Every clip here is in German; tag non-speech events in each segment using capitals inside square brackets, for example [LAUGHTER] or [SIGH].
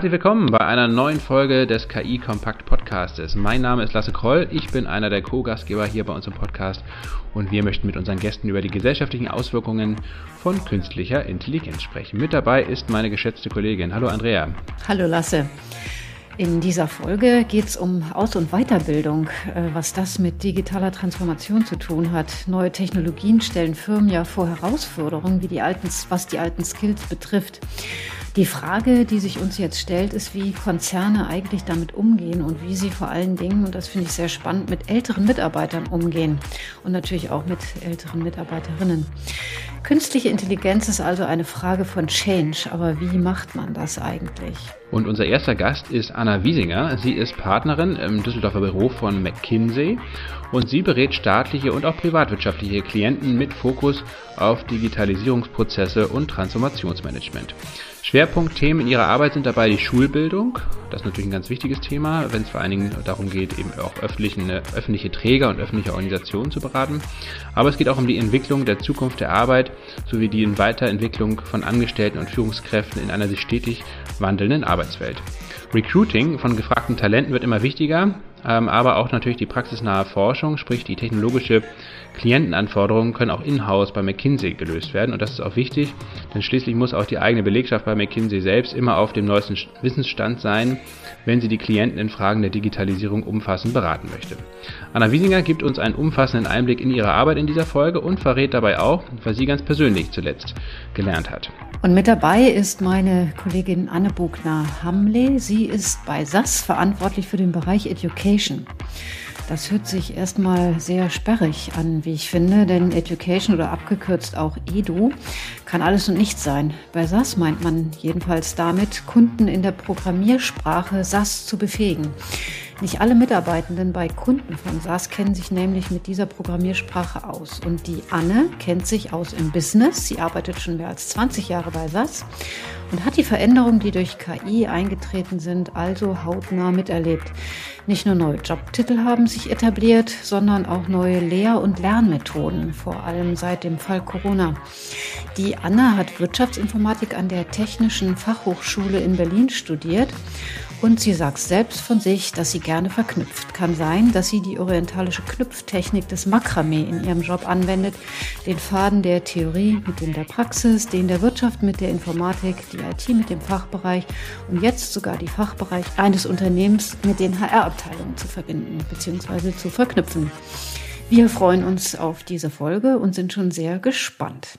Herzlich willkommen bei einer neuen Folge des KI Kompakt Podcastes. Mein Name ist Lasse Kroll, ich bin einer der Co-Gastgeber hier bei uns im Podcast und wir möchten mit unseren Gästen über die gesellschaftlichen Auswirkungen von künstlicher Intelligenz sprechen. Mit dabei ist meine geschätzte Kollegin. Hallo Andrea. Hallo Lasse. In dieser Folge geht es um Aus- und Weiterbildung, äh, was das mit digitaler Transformation zu tun hat. Neue Technologien stellen Firmen ja vor Herausforderungen, die alten, was die alten Skills betrifft. Die Frage, die sich uns jetzt stellt, ist, wie Konzerne eigentlich damit umgehen und wie sie vor allen Dingen, und das finde ich sehr spannend, mit älteren Mitarbeitern umgehen und natürlich auch mit älteren Mitarbeiterinnen. Künstliche Intelligenz ist also eine Frage von Change, aber wie macht man das eigentlich? Und unser erster Gast ist Anna Wiesinger. Sie ist Partnerin im Düsseldorfer Büro von McKinsey und sie berät staatliche und auch privatwirtschaftliche Klienten mit Fokus auf Digitalisierungsprozesse und Transformationsmanagement. Schwerpunktthemen in ihrer Arbeit sind dabei die Schulbildung, das ist natürlich ein ganz wichtiges Thema, wenn es vor allen Dingen darum geht, eben auch öffentliche, Träger und öffentliche Organisationen zu beraten. Aber es geht auch um die Entwicklung der Zukunft der Arbeit sowie die Weiterentwicklung von Angestellten und Führungskräften in einer sich stetig wandelnden Arbeitswelt. Recruiting von gefragten Talenten wird immer wichtiger, aber auch natürlich die praxisnahe Forschung, sprich die technologische Klientenanforderungen können auch in-house bei McKinsey gelöst werden und das ist auch wichtig, denn schließlich muss auch die eigene Belegschaft bei McKinsey selbst immer auf dem neuesten Wissensstand sein, wenn sie die Klienten in Fragen der Digitalisierung umfassend beraten möchte. Anna Wiesinger gibt uns einen umfassenden Einblick in ihre Arbeit in dieser Folge und verrät dabei auch, was sie ganz persönlich zuletzt gelernt hat. Und mit dabei ist meine Kollegin Anne Bogner-Hamle. Sie ist bei SAS verantwortlich für den Bereich Education. Das hört sich erstmal sehr sperrig an, wie ich finde, denn Education oder abgekürzt auch Edu kann alles und nichts sein. Bei SAS meint man jedenfalls damit, Kunden in der Programmiersprache SAS zu befähigen. Nicht alle Mitarbeitenden bei Kunden von SAS kennen sich nämlich mit dieser Programmiersprache aus. Und die Anne kennt sich aus im Business. Sie arbeitet schon mehr als 20 Jahre bei SAS und hat die Veränderungen, die durch KI eingetreten sind, also hautnah miterlebt. Nicht nur neue Jobtitel haben sich etabliert, sondern auch neue Lehr- und Lernmethoden, vor allem seit dem Fall Corona. Die Anne hat Wirtschaftsinformatik an der Technischen Fachhochschule in Berlin studiert und sie sagt selbst von sich, dass sie gerne verknüpft. Kann sein, dass sie die orientalische Knüpftechnik des Makramee in ihrem Job anwendet, den Faden der Theorie mit dem der Praxis, den der Wirtschaft mit der Informatik, die IT mit dem Fachbereich und jetzt sogar die Fachbereich eines Unternehmens mit den HR-Abteilungen zu verbinden bzw. zu verknüpfen. Wir freuen uns auf diese Folge und sind schon sehr gespannt.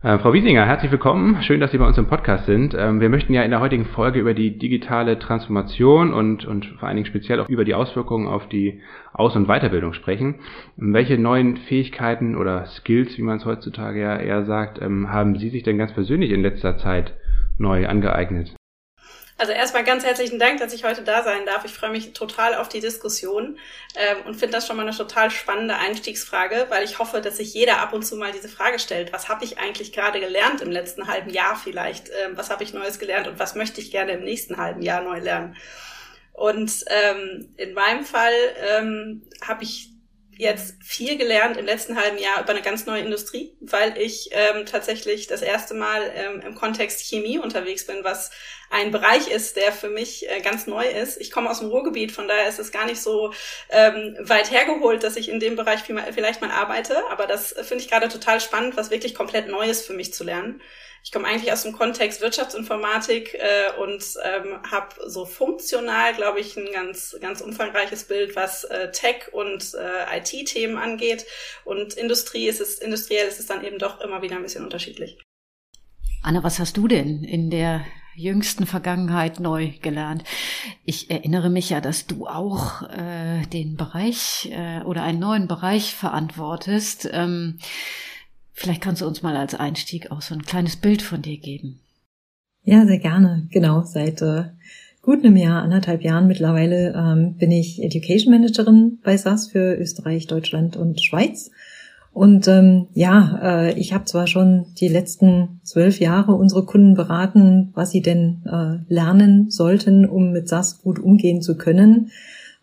Äh, Frau Wiesinger, herzlich willkommen. Schön, dass Sie bei uns im Podcast sind. Ähm, wir möchten ja in der heutigen Folge über die digitale Transformation und, und vor allen Dingen speziell auch über die Auswirkungen auf die Aus- und Weiterbildung sprechen. Welche neuen Fähigkeiten oder Skills, wie man es heutzutage ja eher sagt, ähm, haben Sie sich denn ganz persönlich in letzter Zeit neu angeeignet? Also erstmal ganz herzlichen Dank, dass ich heute da sein darf. Ich freue mich total auf die Diskussion ähm, und finde das schon mal eine total spannende Einstiegsfrage, weil ich hoffe, dass sich jeder ab und zu mal diese Frage stellt, was habe ich eigentlich gerade gelernt im letzten halben Jahr vielleicht? Ähm, was habe ich Neues gelernt und was möchte ich gerne im nächsten halben Jahr neu lernen? Und ähm, in meinem Fall ähm, habe ich jetzt viel gelernt im letzten halben Jahr über eine ganz neue Industrie, weil ich ähm, tatsächlich das erste Mal ähm, im Kontext Chemie unterwegs bin, was ein Bereich ist, der für mich äh, ganz neu ist. Ich komme aus dem Ruhrgebiet, von daher ist es gar nicht so ähm, weit hergeholt, dass ich in dem Bereich vielleicht mal arbeite. Aber das finde ich gerade total spannend, was wirklich komplett Neues für mich zu lernen. Ich komme eigentlich aus dem Kontext Wirtschaftsinformatik äh, und ähm, habe so funktional, glaube ich, ein ganz, ganz umfangreiches Bild, was äh, Tech und äh, IT-Themen angeht. Und Industrie ist es, industriell ist es dann eben doch immer wieder ein bisschen unterschiedlich. Anne, was hast du denn in der jüngsten Vergangenheit neu gelernt. Ich erinnere mich ja, dass du auch äh, den Bereich äh, oder einen neuen Bereich verantwortest. Ähm, vielleicht kannst du uns mal als Einstieg auch so ein kleines Bild von dir geben. Ja, sehr gerne. Genau, seit äh, gut einem Jahr, anderthalb Jahren mittlerweile ähm, bin ich Education Managerin bei SAS für Österreich, Deutschland und Schweiz und ähm, ja, äh, ich habe zwar schon die letzten zwölf Jahre unsere Kunden beraten, was sie denn äh, lernen sollten, um mit SAS gut umgehen zu können,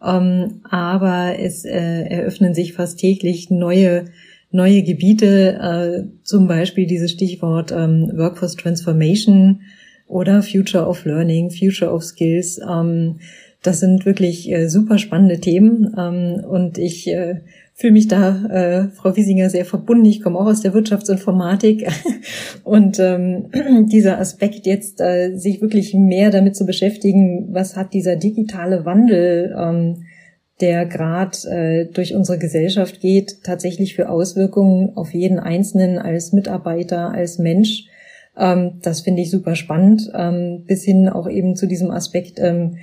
ähm, aber es äh, eröffnen sich fast täglich neue neue Gebiete, äh, zum Beispiel dieses Stichwort ähm, Workforce Transformation oder Future of Learning, Future of Skills. Ähm, das sind wirklich äh, super spannende Themen ähm, und ich äh, fühle mich da, Frau Wiesinger, sehr verbunden. Ich komme auch aus der Wirtschaftsinformatik [LAUGHS] und [CLEARS THROAT] dieser Aspekt jetzt, sich wirklich mehr damit zu beschäftigen, was hat dieser digitale Wandel, der gerade äh, durch unsere Gesellschaft geht, tatsächlich für Auswirkungen auf jeden Einzelnen als Mitarbeiter, als Mensch. Ähm, das finde ich super spannend, ähm, bis hin auch eben zu diesem Aspekt, ähm,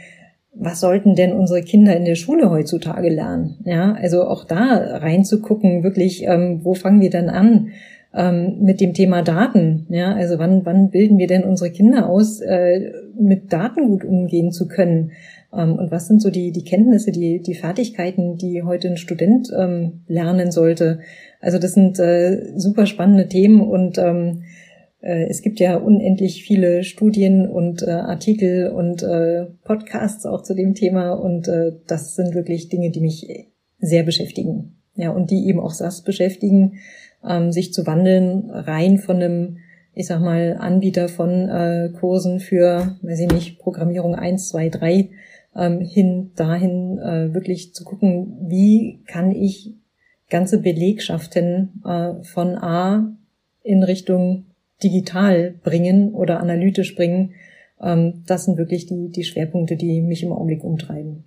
was sollten denn unsere Kinder in der Schule heutzutage lernen? Ja, also auch da reinzugucken, wirklich, ähm, wo fangen wir denn an ähm, mit dem Thema Daten? Ja, also wann, wann bilden wir denn unsere Kinder aus, äh, mit Daten gut umgehen zu können? Ähm, und was sind so die, die Kenntnisse, die, die Fertigkeiten, die heute ein Student ähm, lernen sollte? Also das sind äh, super spannende Themen und ähm, äh, es gibt ja unendlich viele Studien und äh, Artikel und äh, Podcasts auch zu dem Thema und äh, das sind wirklich Dinge, die mich sehr beschäftigen. Ja, und die eben auch SAS beschäftigen, ähm, sich zu wandeln, rein von einem, ich sag mal, Anbieter von äh, Kursen für, weiß ich nicht, Programmierung 1, 2, 3, ähm, hin dahin äh, wirklich zu gucken, wie kann ich ganze Belegschaften äh, von A in Richtung digital bringen oder analytisch bringen. Ähm, das sind wirklich die, die Schwerpunkte, die mich im Augenblick umtreiben.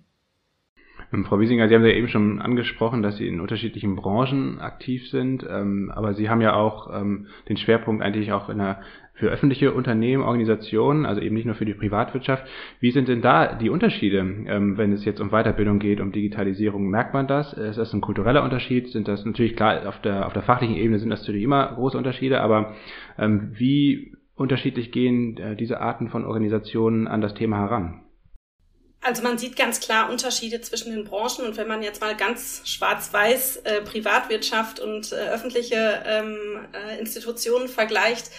Ähm, Frau Wiesinger, Sie haben ja eben schon angesprochen, dass Sie in unterschiedlichen Branchen aktiv sind, ähm, aber Sie haben ja auch ähm, den Schwerpunkt eigentlich auch in der für öffentliche Unternehmen, Organisationen, also eben nicht nur für die Privatwirtschaft. Wie sind denn da die Unterschiede, ähm, wenn es jetzt um Weiterbildung geht, um Digitalisierung? Merkt man das? Ist das ein kultureller Unterschied? Sind das natürlich klar, auf der, auf der fachlichen Ebene sind das natürlich immer große Unterschiede, aber ähm, wie unterschiedlich gehen äh, diese Arten von Organisationen an das Thema heran? Also man sieht ganz klar Unterschiede zwischen den Branchen und wenn man jetzt mal ganz schwarz-weiß äh, Privatwirtschaft und äh, öffentliche ähm, äh, Institutionen vergleicht,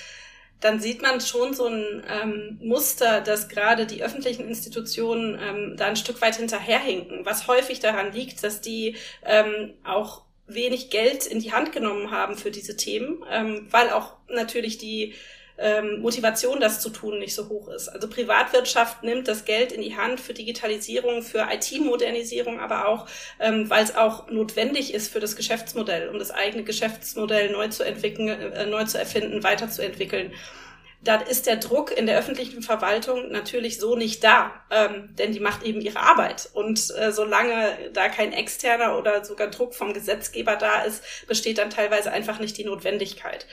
dann sieht man schon so ein ähm, Muster, dass gerade die öffentlichen Institutionen ähm, da ein Stück weit hinterherhinken, was häufig daran liegt, dass die ähm, auch wenig Geld in die Hand genommen haben für diese Themen, ähm, weil auch natürlich die ähm, Motivation, das zu tun, nicht so hoch ist. Also Privatwirtschaft nimmt das Geld in die Hand für Digitalisierung, für IT-Modernisierung, aber auch, ähm, weil es auch notwendig ist für das Geschäftsmodell, um das eigene Geschäftsmodell neu zu entwickeln, äh, neu zu erfinden, weiterzuentwickeln. Da ist der Druck in der öffentlichen Verwaltung natürlich so nicht da, ähm, denn die macht eben ihre Arbeit. Und äh, solange da kein externer oder sogar Druck vom Gesetzgeber da ist, besteht dann teilweise einfach nicht die Notwendigkeit.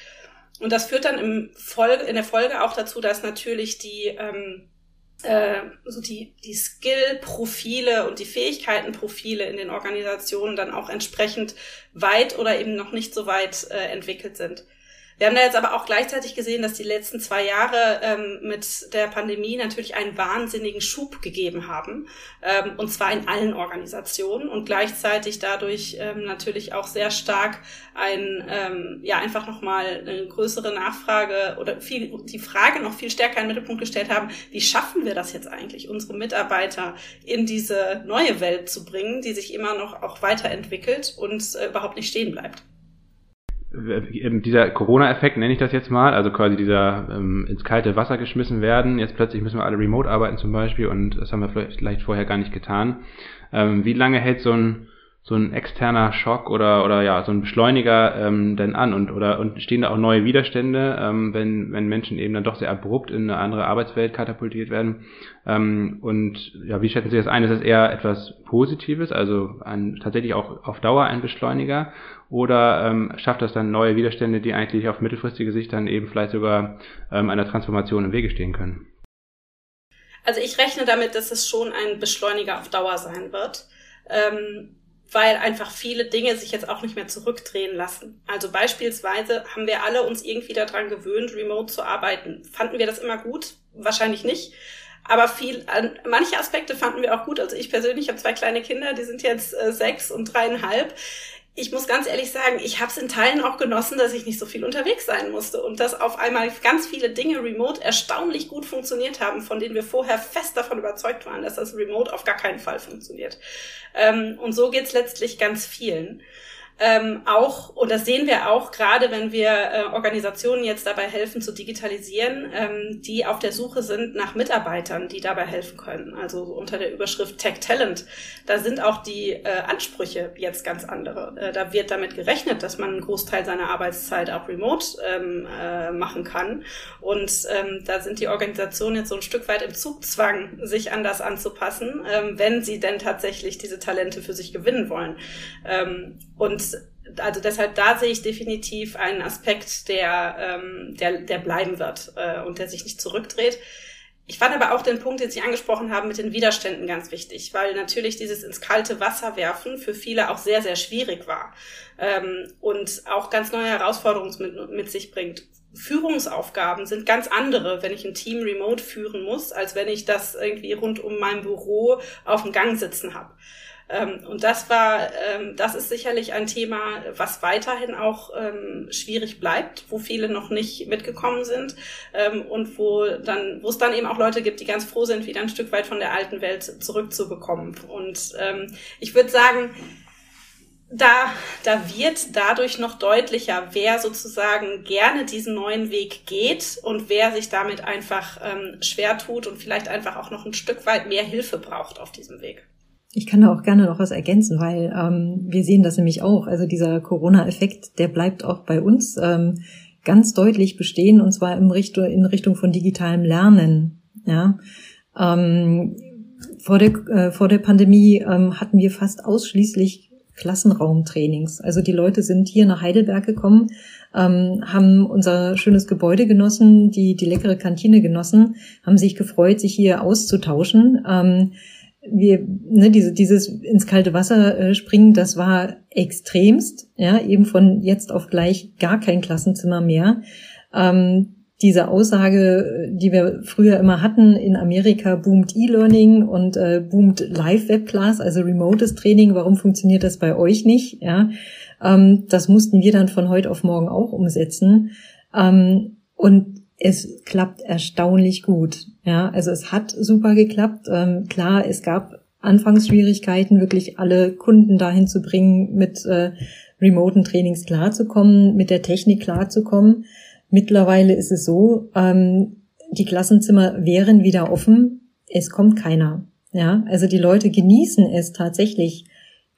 Und das führt dann im Folge, in der Folge auch dazu, dass natürlich die, ähm, äh, so die, die Skill-Profile und die Fähigkeiten-Profile in den Organisationen dann auch entsprechend weit oder eben noch nicht so weit äh, entwickelt sind. Wir haben da jetzt aber auch gleichzeitig gesehen, dass die letzten zwei Jahre ähm, mit der Pandemie natürlich einen wahnsinnigen Schub gegeben haben, ähm, und zwar in allen Organisationen und gleichzeitig dadurch ähm, natürlich auch sehr stark ein, ähm, ja, einfach nochmal eine größere Nachfrage oder viel, die Frage noch viel stärker in den Mittelpunkt gestellt haben, wie schaffen wir das jetzt eigentlich, unsere Mitarbeiter in diese neue Welt zu bringen, die sich immer noch auch weiterentwickelt und äh, überhaupt nicht stehen bleibt dieser Corona-Effekt, nenne ich das jetzt mal, also quasi dieser ähm, ins kalte Wasser geschmissen werden, jetzt plötzlich müssen wir alle remote arbeiten zum Beispiel und das haben wir vielleicht vorher gar nicht getan. Ähm, wie lange hält so ein so ein externer Schock oder oder ja so ein Beschleuniger ähm, denn an und oder und stehen da auch neue Widerstände, ähm, wenn wenn Menschen eben dann doch sehr abrupt in eine andere Arbeitswelt katapultiert werden ähm, und ja wie schätzen Sie das ein? Ist das eher etwas Positives, also ein, tatsächlich auch auf Dauer ein Beschleuniger oder ähm, schafft das dann neue Widerstände, die eigentlich auf mittelfristige Sicht dann eben vielleicht sogar ähm, einer Transformation im Wege stehen können? Also ich rechne damit, dass es schon ein Beschleuniger auf Dauer sein wird. Ähm, weil einfach viele Dinge sich jetzt auch nicht mehr zurückdrehen lassen. Also beispielsweise haben wir alle uns irgendwie daran gewöhnt, remote zu arbeiten. Fanden wir das immer gut? Wahrscheinlich nicht. Aber viel, manche Aspekte fanden wir auch gut. Also ich persönlich habe zwei kleine Kinder, die sind jetzt äh, sechs und dreieinhalb ich muss ganz ehrlich sagen, ich habe es in Teilen auch genossen, dass ich nicht so viel unterwegs sein musste und dass auf einmal ganz viele Dinge remote erstaunlich gut funktioniert haben, von denen wir vorher fest davon überzeugt waren, dass das remote auf gar keinen Fall funktioniert. Ähm, und so geht's letztlich ganz vielen. Ähm, auch, und das sehen wir auch gerade, wenn wir äh, Organisationen jetzt dabei helfen zu digitalisieren, ähm, die auf der Suche sind nach Mitarbeitern, die dabei helfen können. Also unter der Überschrift Tech Talent, da sind auch die äh, Ansprüche jetzt ganz andere. Äh, da wird damit gerechnet, dass man einen Großteil seiner Arbeitszeit auch remote ähm, äh, machen kann. Und ähm, da sind die Organisationen jetzt so ein Stück weit im Zugzwang, sich an das anzupassen, ähm, wenn sie denn tatsächlich diese Talente für sich gewinnen wollen. Ähm, und also deshalb da sehe ich definitiv einen Aspekt, der, ähm, der, der bleiben wird äh, und der sich nicht zurückdreht. Ich fand aber auch den Punkt, den Sie angesprochen haben, mit den Widerständen ganz wichtig, weil natürlich dieses ins kalte Wasser werfen für viele auch sehr, sehr schwierig war ähm, und auch ganz neue Herausforderungen mit, mit sich bringt. Führungsaufgaben sind ganz andere, wenn ich ein Team remote führen muss, als wenn ich das irgendwie rund um mein Büro auf dem Gang sitzen habe. Ähm, und das war, ähm, das ist sicherlich ein Thema, was weiterhin auch ähm, schwierig bleibt, wo viele noch nicht mitgekommen sind und wo dann, wo es dann eben auch Leute gibt, die ganz froh sind, wieder ein Stück weit von der alten Welt zurückzubekommen. Und ich würde sagen, da, da wird dadurch noch deutlicher, wer sozusagen gerne diesen neuen Weg geht und wer sich damit einfach schwer tut und vielleicht einfach auch noch ein Stück weit mehr Hilfe braucht auf diesem Weg. Ich kann da auch gerne noch was ergänzen, weil ähm, wir sehen das nämlich auch. Also dieser Corona-Effekt, der bleibt auch bei uns ähm, ganz deutlich bestehen und zwar in Richtung, in Richtung von digitalem Lernen. Ja. Ähm, vor, der, äh, vor der Pandemie ähm, hatten wir fast ausschließlich Klassenraumtrainings. Also die Leute sind hier nach Heidelberg gekommen, ähm, haben unser schönes Gebäude genossen, die, die leckere Kantine genossen, haben sich gefreut, sich hier auszutauschen. Ähm, wir, ne, diese, dieses ins kalte Wasser äh, springen, das war extremst, ja, eben von jetzt auf gleich gar kein Klassenzimmer mehr. Ähm, diese Aussage, die wir früher immer hatten, in Amerika boomt E-Learning und äh, boomt Live-Webclass, also remotes Training, warum funktioniert das bei euch nicht? Ja, ähm, das mussten wir dann von heute auf morgen auch umsetzen. Ähm, und es klappt erstaunlich gut. Ja, also es hat super geklappt. Ähm, klar, es gab Anfangsschwierigkeiten, wirklich alle Kunden dahin zu bringen, mit äh, remoten Trainings klarzukommen, mit der Technik klarzukommen. Mittlerweile ist es so, ähm, die Klassenzimmer wären wieder offen. Es kommt keiner. Ja, also die Leute genießen es tatsächlich,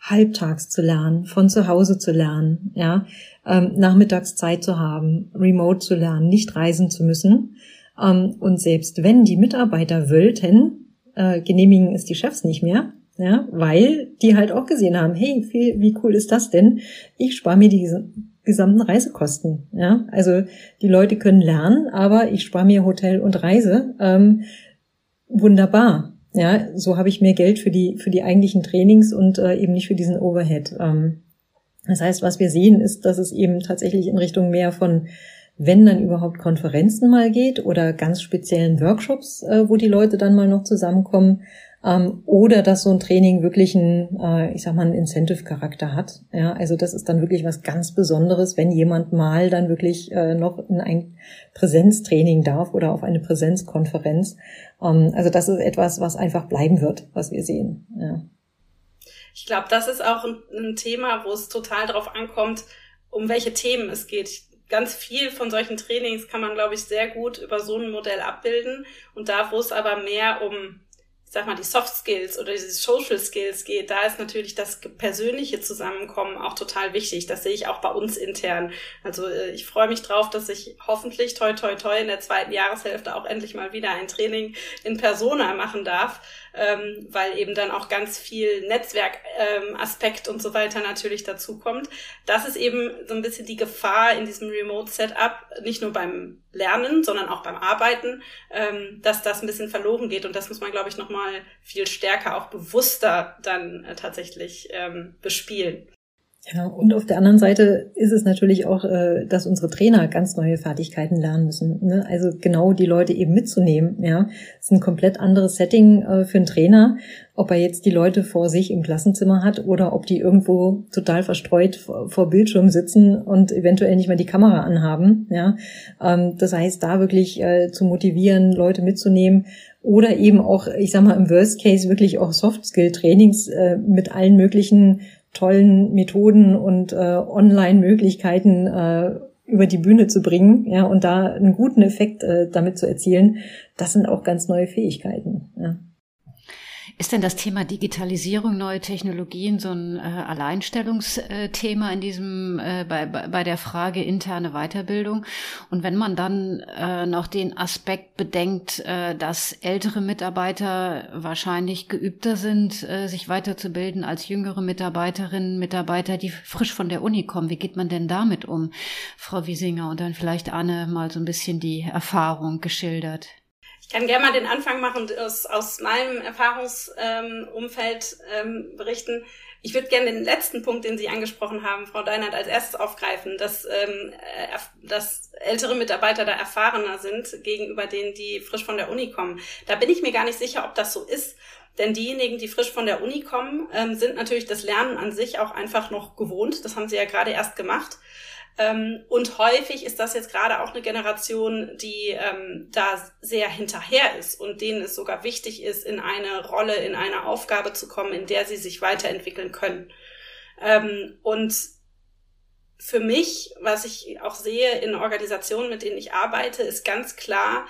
halbtags zu lernen, von zu Hause zu lernen, ja, ähm, nachmittags Zeit zu haben, remote zu lernen, nicht reisen zu müssen. Ähm, und selbst wenn die Mitarbeiter wollten, äh, genehmigen es die Chefs nicht mehr, ja, weil die halt auch gesehen haben, hey, viel, wie cool ist das denn? Ich spare mir diese gesamten Reisekosten. Ja, also die Leute können lernen, aber ich spare mir Hotel und Reise. Ähm, wunderbar. Ja, so habe ich mehr Geld für die für die eigentlichen Trainings und äh, eben nicht für diesen Overhead. Ähm, das heißt, was wir sehen, ist, dass es eben tatsächlich in Richtung mehr von wenn dann überhaupt Konferenzen mal geht oder ganz speziellen Workshops, äh, wo die Leute dann mal noch zusammenkommen, ähm, oder dass so ein Training wirklich einen, äh, ich sag mal, einen Incentive-Charakter hat. Ja, also das ist dann wirklich was ganz Besonderes, wenn jemand mal dann wirklich äh, noch in ein Präsenztraining darf oder auf eine Präsenzkonferenz. Ähm, also das ist etwas, was einfach bleiben wird, was wir sehen. Ja. Ich glaube, das ist auch ein, ein Thema, wo es total darauf ankommt, um welche Themen es geht ganz viel von solchen Trainings kann man, glaube ich, sehr gut über so ein Modell abbilden. Und da, wo es aber mehr um ich sag mal, die Soft Skills oder diese Social Skills geht, da ist natürlich das persönliche Zusammenkommen auch total wichtig. Das sehe ich auch bei uns intern. Also äh, ich freue mich drauf, dass ich hoffentlich toi toi toi in der zweiten Jahreshälfte auch endlich mal wieder ein Training in Persona machen darf, ähm, weil eben dann auch ganz viel Netzwerkaspekt ähm, und so weiter natürlich dazu kommt. Das ist eben so ein bisschen die Gefahr in diesem Remote Setup, nicht nur beim Lernen, sondern auch beim Arbeiten, ähm, dass das ein bisschen verloren geht. Und das muss man, glaube ich, nochmal viel stärker, auch bewusster dann äh, tatsächlich ähm, bespielen. Ja, und auf der anderen Seite ist es natürlich auch, äh, dass unsere Trainer ganz neue Fertigkeiten lernen müssen. Ne? Also genau die Leute eben mitzunehmen. Ja, ist ein komplett anderes Setting äh, für einen Trainer, ob er jetzt die Leute vor sich im Klassenzimmer hat oder ob die irgendwo total verstreut vor, Bildschirm sitzen und eventuell nicht mehr die Kamera anhaben. Ja, ähm, das heißt, da wirklich äh, zu motivieren, Leute mitzunehmen oder eben auch, ich sag mal im Worst Case wirklich auch Soft Skill Trainings mit allen möglichen tollen Methoden und äh, Online-Möglichkeiten äh, über die Bühne zu bringen, ja, und da einen guten Effekt äh, damit zu erzielen, das sind auch ganz neue Fähigkeiten. Ja. Ist denn das Thema Digitalisierung, neue Technologien so ein äh, Alleinstellungsthema in diesem äh, bei, bei der Frage interne Weiterbildung? Und wenn man dann äh, noch den Aspekt bedenkt, äh, dass ältere Mitarbeiter wahrscheinlich geübter sind, äh, sich weiterzubilden als jüngere Mitarbeiterinnen, Mitarbeiter, die frisch von der Uni kommen, wie geht man denn damit um, Frau Wiesinger? Und dann vielleicht Anne mal so ein bisschen die Erfahrung geschildert. Ich kann gerne mal den Anfang machen und aus, aus meinem Erfahrungsumfeld ähm, berichten. Ich würde gerne den letzten Punkt, den Sie angesprochen haben, Frau Deinert, als erstes aufgreifen, dass, ähm, äh, dass ältere Mitarbeiter da erfahrener sind gegenüber denen, die frisch von der Uni kommen. Da bin ich mir gar nicht sicher, ob das so ist. Denn diejenigen, die frisch von der Uni kommen, ähm, sind natürlich das Lernen an sich auch einfach noch gewohnt. Das haben sie ja gerade erst gemacht. Ähm, und häufig ist das jetzt gerade auch eine Generation, die ähm, da sehr hinterher ist und denen es sogar wichtig ist, in eine Rolle, in eine Aufgabe zu kommen, in der sie sich weiterentwickeln können. Ähm, und für mich, was ich auch sehe in Organisationen, mit denen ich arbeite, ist ganz klar,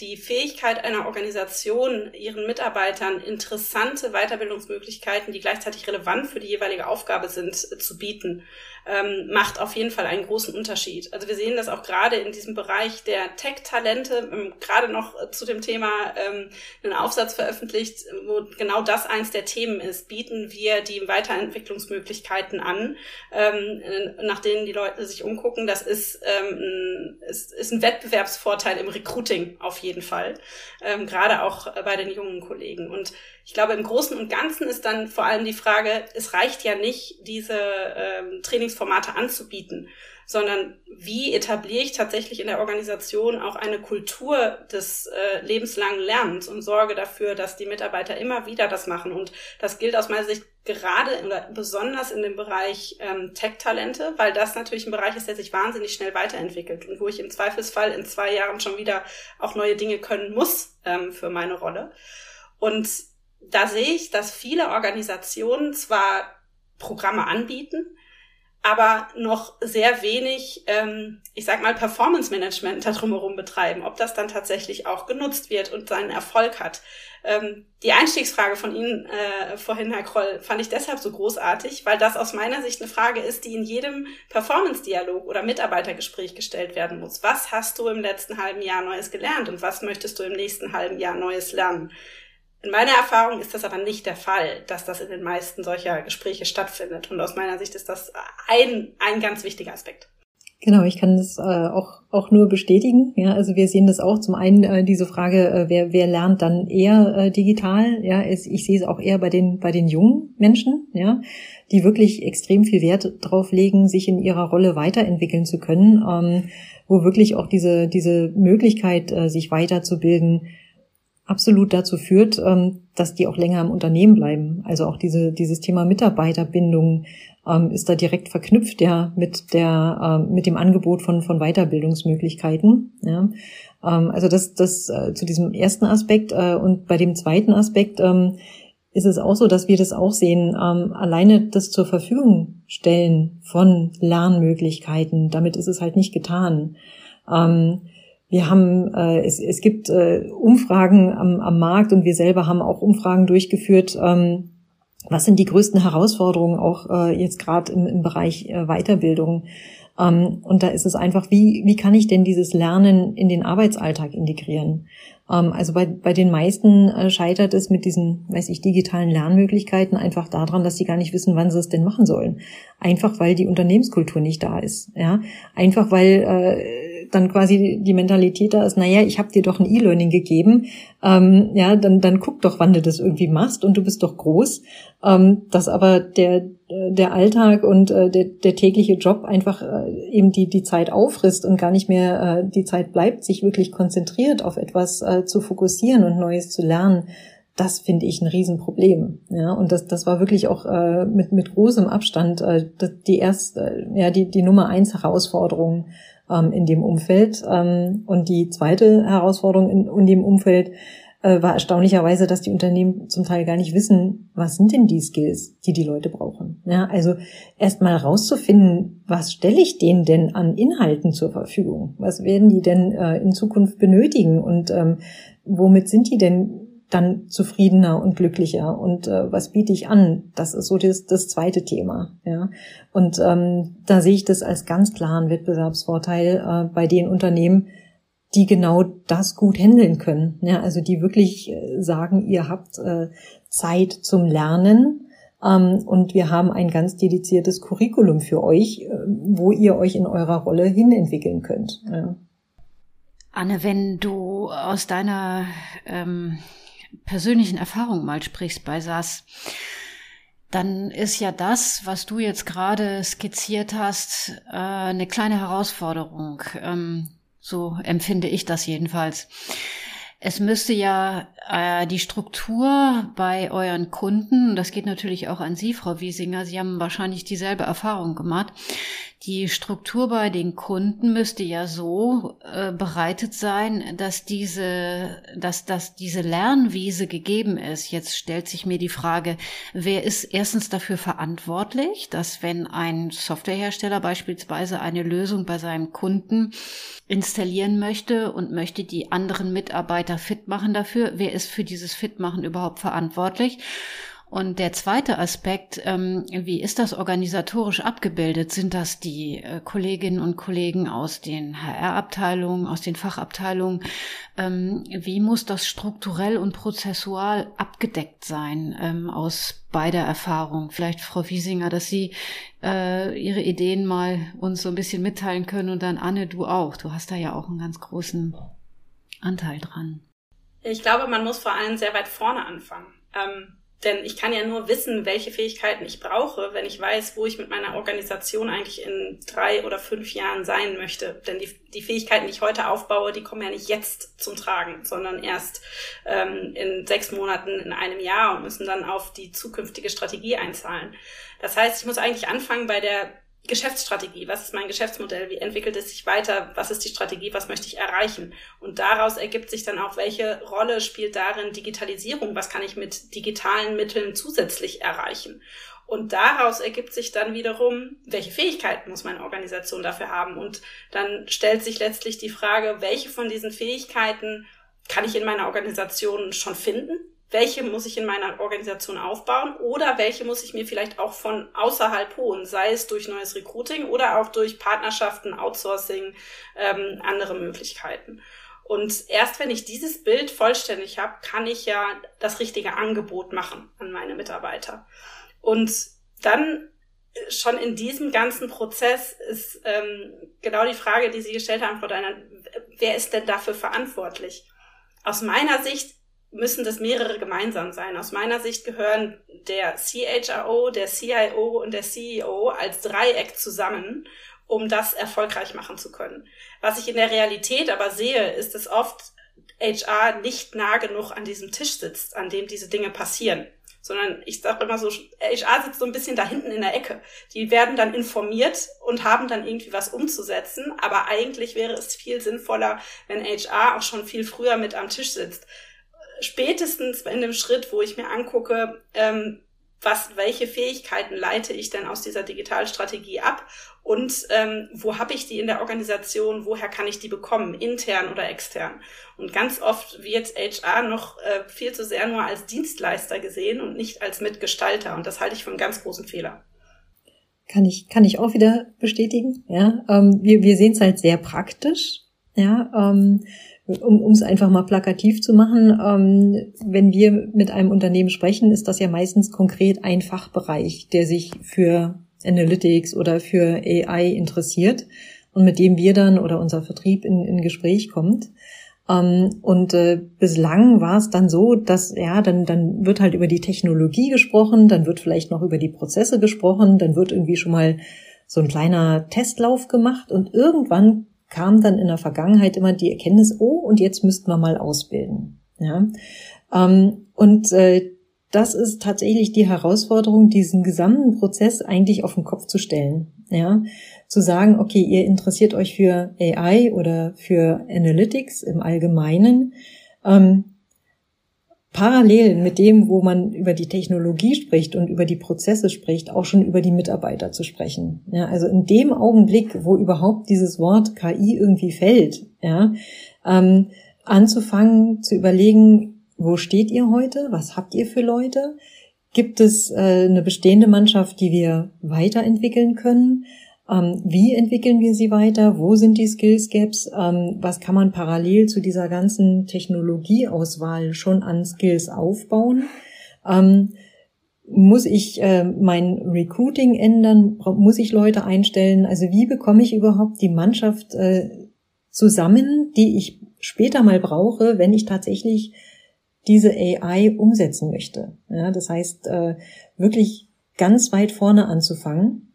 die Fähigkeit einer Organisation, ihren Mitarbeitern interessante Weiterbildungsmöglichkeiten, die gleichzeitig relevant für die jeweilige Aufgabe sind, zu bieten ähm, macht auf jeden Fall einen großen Unterschied. Also wir sehen das auch gerade in diesem Bereich der Tech-Talente, ähm, gerade noch äh, zu dem Thema ähm, einen Aufsatz veröffentlicht, wo genau das eins der Themen ist. Bieten wir die Weiterentwicklungsmöglichkeiten an, ähm, nach denen die Leute sich umgucken. Das ist, ähm, ist, ist ein Wettbewerbsvorteil im Recruiting auf jeden Fall, ähm, gerade auch bei den jungen Kollegen. Und ich glaube, im Großen und Ganzen ist dann vor allem die Frage, es reicht ja nicht, diese ähm, Trainingsformate anzubieten, sondern wie etabliere ich tatsächlich in der Organisation auch eine Kultur des äh, lebenslangen Lernens und sorge dafür, dass die Mitarbeiter immer wieder das machen. Und das gilt aus meiner Sicht gerade oder besonders in dem Bereich ähm, Tech-Talente, weil das natürlich ein Bereich ist, der sich wahnsinnig schnell weiterentwickelt und wo ich im Zweifelsfall in zwei Jahren schon wieder auch neue Dinge können muss ähm, für meine Rolle. Und da sehe ich, dass viele Organisationen zwar Programme anbieten, aber noch sehr wenig, ähm, ich sag mal, Performance Management da drumherum betreiben, ob das dann tatsächlich auch genutzt wird und seinen Erfolg hat. Ähm, die Einstiegsfrage von Ihnen äh, vorhin, Herr Kroll, fand ich deshalb so großartig, weil das aus meiner Sicht eine Frage ist, die in jedem Performance-Dialog oder Mitarbeitergespräch gestellt werden muss. Was hast du im letzten halben Jahr Neues gelernt und was möchtest du im nächsten halben Jahr Neues lernen? In meiner Erfahrung ist das aber nicht der Fall, dass das in den meisten solcher Gespräche stattfindet. Und aus meiner Sicht ist das ein, ein ganz wichtiger Aspekt. Genau, ich kann das äh, auch, auch nur bestätigen. Ja, also wir sehen das auch zum einen äh, diese Frage, äh, wer, wer lernt dann eher äh, digital? Ja, ist, ich sehe es auch eher bei den, bei den jungen Menschen, ja, die wirklich extrem viel Wert drauf legen, sich in ihrer Rolle weiterentwickeln zu können, ähm, wo wirklich auch diese, diese Möglichkeit, äh, sich weiterzubilden, absolut dazu führt, ähm, dass die auch länger im Unternehmen bleiben. Also auch diese, dieses Thema Mitarbeiterbindung ähm, ist da direkt verknüpft ja mit der, ähm, mit dem Angebot von, von Weiterbildungsmöglichkeiten. Ja. Also das, das äh, zu diesem ersten Aspekt äh, und bei dem zweiten Aspekt ist es auch so, dass wir das auch sehen. Alleine das zur Verfügung stellen von Lernmöglichkeiten, damit ist es halt nicht getan. Wir haben, äh, es, es gibt äh, Umfragen am, am Markt und wir selber haben auch Umfragen durchgeführt. Ähm, was sind die größten Herausforderungen auch äh, jetzt gerade im, im Bereich äh, Weiterbildung? Ähm, und da ist es einfach, wie, wie kann ich denn dieses Lernen in den Arbeitsalltag integrieren? Ähm, also bei, bei den meisten äh, scheitert es mit diesen, weiß ich, digitalen Lernmöglichkeiten einfach daran, dass sie gar nicht wissen, wann sie es denn machen sollen. Einfach weil die Unternehmenskultur nicht da ist. Ja, einfach weil äh, dann quasi die Mentalität da ist, naja, ich habe dir doch ein E-Learning gegeben, ähm, ja, dann, dann guck doch, wann du das irgendwie machst und du bist doch groß. Ähm, dass aber der, der Alltag und äh, der, der tägliche Job einfach äh, eben die, die Zeit auffrisst und gar nicht mehr äh, die Zeit bleibt, sich wirklich konzentriert auf etwas äh, zu fokussieren und Neues zu lernen das finde ich ein Riesenproblem. Ja, und das, das war wirklich auch äh, mit, mit großem Abstand äh, die erste, ja, die, die Nummer eins Herausforderung ähm, in dem Umfeld. Ähm, und die zweite Herausforderung in, in dem Umfeld äh, war erstaunlicherweise, dass die Unternehmen zum Teil gar nicht wissen, was sind denn die Skills, die die Leute brauchen. Ja, also erst mal rauszufinden, was stelle ich denen denn an Inhalten zur Verfügung? Was werden die denn äh, in Zukunft benötigen und ähm, womit sind die denn dann zufriedener und glücklicher und äh, was biete ich an? Das ist so das, das zweite Thema. Ja. Und ähm, da sehe ich das als ganz klaren Wettbewerbsvorteil äh, bei den Unternehmen, die genau das gut handeln können. Ja, also die wirklich äh, sagen, ihr habt äh, Zeit zum Lernen ähm, und wir haben ein ganz dediziertes Curriculum für euch, äh, wo ihr euch in eurer Rolle hinentwickeln könnt. Ja. Anne, wenn du aus deiner ähm, persönlichen Erfahrung mal sprichst bei SAS, dann ist ja das, was du jetzt gerade skizziert hast, äh, eine kleine Herausforderung. Ähm, so empfinde ich das jedenfalls. Es müsste ja äh, die Struktur bei euren Kunden, das geht natürlich auch an Sie, Frau Wiesinger, Sie haben wahrscheinlich dieselbe Erfahrung gemacht, die Struktur bei den Kunden müsste ja so äh, bereitet sein, dass diese, dass, dass diese Lernwiese gegeben ist. Jetzt stellt sich mir die Frage, wer ist erstens dafür verantwortlich, dass wenn ein Softwarehersteller beispielsweise eine Lösung bei seinem Kunden installieren möchte und möchte die anderen Mitarbeiter fit machen dafür, wer ist für dieses Fitmachen überhaupt verantwortlich? Und der zweite Aspekt, ähm, wie ist das organisatorisch abgebildet? Sind das die äh, Kolleginnen und Kollegen aus den HR-Abteilungen, aus den Fachabteilungen? Ähm, wie muss das strukturell und prozessual abgedeckt sein ähm, aus beider Erfahrung? Vielleicht Frau Wiesinger, dass Sie äh, Ihre Ideen mal uns so ein bisschen mitteilen können und dann Anne, du auch. Du hast da ja auch einen ganz großen Anteil dran. Ich glaube, man muss vor allem sehr weit vorne anfangen. Ähm denn ich kann ja nur wissen, welche Fähigkeiten ich brauche, wenn ich weiß, wo ich mit meiner Organisation eigentlich in drei oder fünf Jahren sein möchte. Denn die, die Fähigkeiten, die ich heute aufbaue, die kommen ja nicht jetzt zum Tragen, sondern erst ähm, in sechs Monaten, in einem Jahr und müssen dann auf die zukünftige Strategie einzahlen. Das heißt, ich muss eigentlich anfangen bei der Geschäftsstrategie, was ist mein Geschäftsmodell, wie entwickelt es sich weiter, was ist die Strategie, was möchte ich erreichen. Und daraus ergibt sich dann auch, welche Rolle spielt darin Digitalisierung, was kann ich mit digitalen Mitteln zusätzlich erreichen. Und daraus ergibt sich dann wiederum, welche Fähigkeiten muss meine Organisation dafür haben. Und dann stellt sich letztlich die Frage, welche von diesen Fähigkeiten kann ich in meiner Organisation schon finden? Welche muss ich in meiner Organisation aufbauen oder welche muss ich mir vielleicht auch von außerhalb holen, sei es durch neues Recruiting oder auch durch Partnerschaften, Outsourcing, ähm, andere Möglichkeiten. Und erst wenn ich dieses Bild vollständig habe, kann ich ja das richtige Angebot machen an meine Mitarbeiter. Und dann äh, schon in diesem ganzen Prozess ist ähm, genau die Frage, die Sie gestellt haben, Frau Deiner, wer ist denn dafür verantwortlich? Aus meiner Sicht müssen das mehrere gemeinsam sein. Aus meiner Sicht gehören der CHRO, der CIO und der CEO als Dreieck zusammen, um das erfolgreich machen zu können. Was ich in der Realität aber sehe, ist, dass oft HR nicht nah genug an diesem Tisch sitzt, an dem diese Dinge passieren. Sondern ich sage immer so, HR sitzt so ein bisschen da hinten in der Ecke. Die werden dann informiert und haben dann irgendwie was umzusetzen. Aber eigentlich wäre es viel sinnvoller, wenn HR auch schon viel früher mit am Tisch sitzt spätestens in dem Schritt, wo ich mir angucke, ähm, was, welche Fähigkeiten leite ich denn aus dieser Digitalstrategie ab und ähm, wo habe ich die in der Organisation, woher kann ich die bekommen, intern oder extern. Und ganz oft wird HR noch äh, viel zu sehr nur als Dienstleister gesehen und nicht als Mitgestalter. Und das halte ich für einen ganz großen Fehler. Kann ich, kann ich auch wieder bestätigen. Ja, ähm, wir, wir sehen es halt sehr praktisch. Ja, ähm, um es einfach mal plakativ zu machen, ähm, wenn wir mit einem Unternehmen sprechen, ist das ja meistens konkret ein Fachbereich, der sich für Analytics oder für AI interessiert und mit dem wir dann oder unser Vertrieb in, in Gespräch kommt. Ähm, und äh, bislang war es dann so, dass ja, dann, dann wird halt über die Technologie gesprochen, dann wird vielleicht noch über die Prozesse gesprochen, dann wird irgendwie schon mal so ein kleiner Testlauf gemacht und irgendwann kam dann in der Vergangenheit immer die Erkenntnis, oh, und jetzt müssten wir mal ausbilden. Ja? Ähm, und äh, das ist tatsächlich die Herausforderung, diesen gesamten Prozess eigentlich auf den Kopf zu stellen. Ja? Zu sagen, okay, ihr interessiert euch für AI oder für Analytics im Allgemeinen. Ähm, parallel mit dem, wo man über die Technologie spricht und über die Prozesse spricht, auch schon über die Mitarbeiter zu sprechen. Ja, also in dem Augenblick, wo überhaupt dieses Wort KI irgendwie fällt, ja, ähm, anzufangen zu überlegen, wo steht ihr heute? Was habt ihr für Leute? Gibt es äh, eine bestehende Mannschaft, die wir weiterentwickeln können? Ähm, wie entwickeln wir sie weiter? Wo sind die Skills Gaps? Ähm, was kann man parallel zu dieser ganzen Technologieauswahl schon an Skills aufbauen? Ähm, muss ich äh, mein Recruiting ändern? Muss ich Leute einstellen? Also wie bekomme ich überhaupt die Mannschaft äh, zusammen, die ich später mal brauche, wenn ich tatsächlich diese AI umsetzen möchte? Das heißt, äh, wirklich ganz weit vorne anzufangen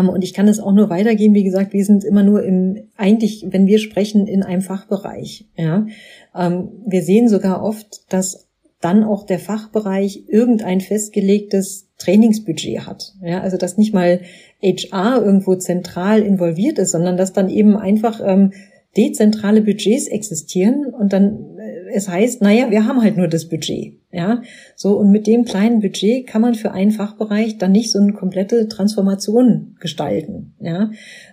und ich kann es auch nur weitergeben. Wie gesagt, wir sind immer nur im, eigentlich, wenn wir sprechen, in einem Fachbereich. Ja. Ähm, wir sehen sogar oft, dass dann auch der Fachbereich irgendein festgelegtes Trainingsbudget hat. Ja, also dass nicht mal HR irgendwo zentral involviert ist, sondern dass dann eben einfach ähm, dezentrale Budgets existieren und dann es heißt, naja, wir haben halt nur das Budget. Ja, so und mit dem kleinen Budget kann man für einen Fachbereich dann nicht so eine komplette Transformation gestalten. Ja,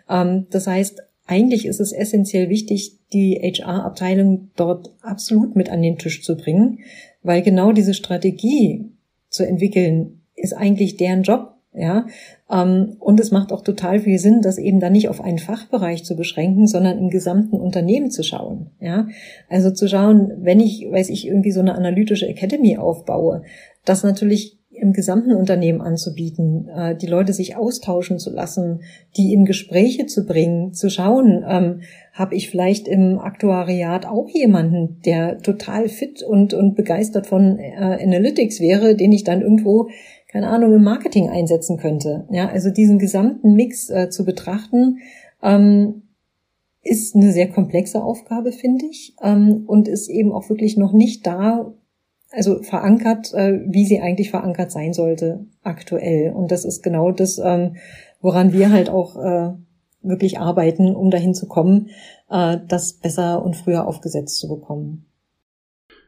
ähm, das heißt, eigentlich ist es essentiell wichtig, die HR-Abteilung dort absolut mit an den Tisch zu bringen, weil genau diese Strategie zu entwickeln ist eigentlich deren Job. Ja, ähm, und es macht auch total viel Sinn, das eben dann nicht auf einen Fachbereich zu beschränken, sondern im gesamten Unternehmen zu schauen. Ja, also zu schauen, wenn ich, weiß ich, irgendwie so eine analytische Academy aufbaue, das natürlich im gesamten Unternehmen anzubieten, äh, die Leute sich austauschen zu lassen, die in Gespräche zu bringen, zu schauen, ähm, habe ich vielleicht im Aktuariat auch jemanden, der total fit und, und begeistert von äh, Analytics wäre, den ich dann irgendwo keine Ahnung, im Marketing einsetzen könnte. Ja, also diesen gesamten Mix äh, zu betrachten, ähm, ist eine sehr komplexe Aufgabe, finde ich, ähm, und ist eben auch wirklich noch nicht da, also verankert, äh, wie sie eigentlich verankert sein sollte aktuell. Und das ist genau das, ähm, woran wir halt auch äh, wirklich arbeiten, um dahin zu kommen, äh, das besser und früher aufgesetzt zu bekommen.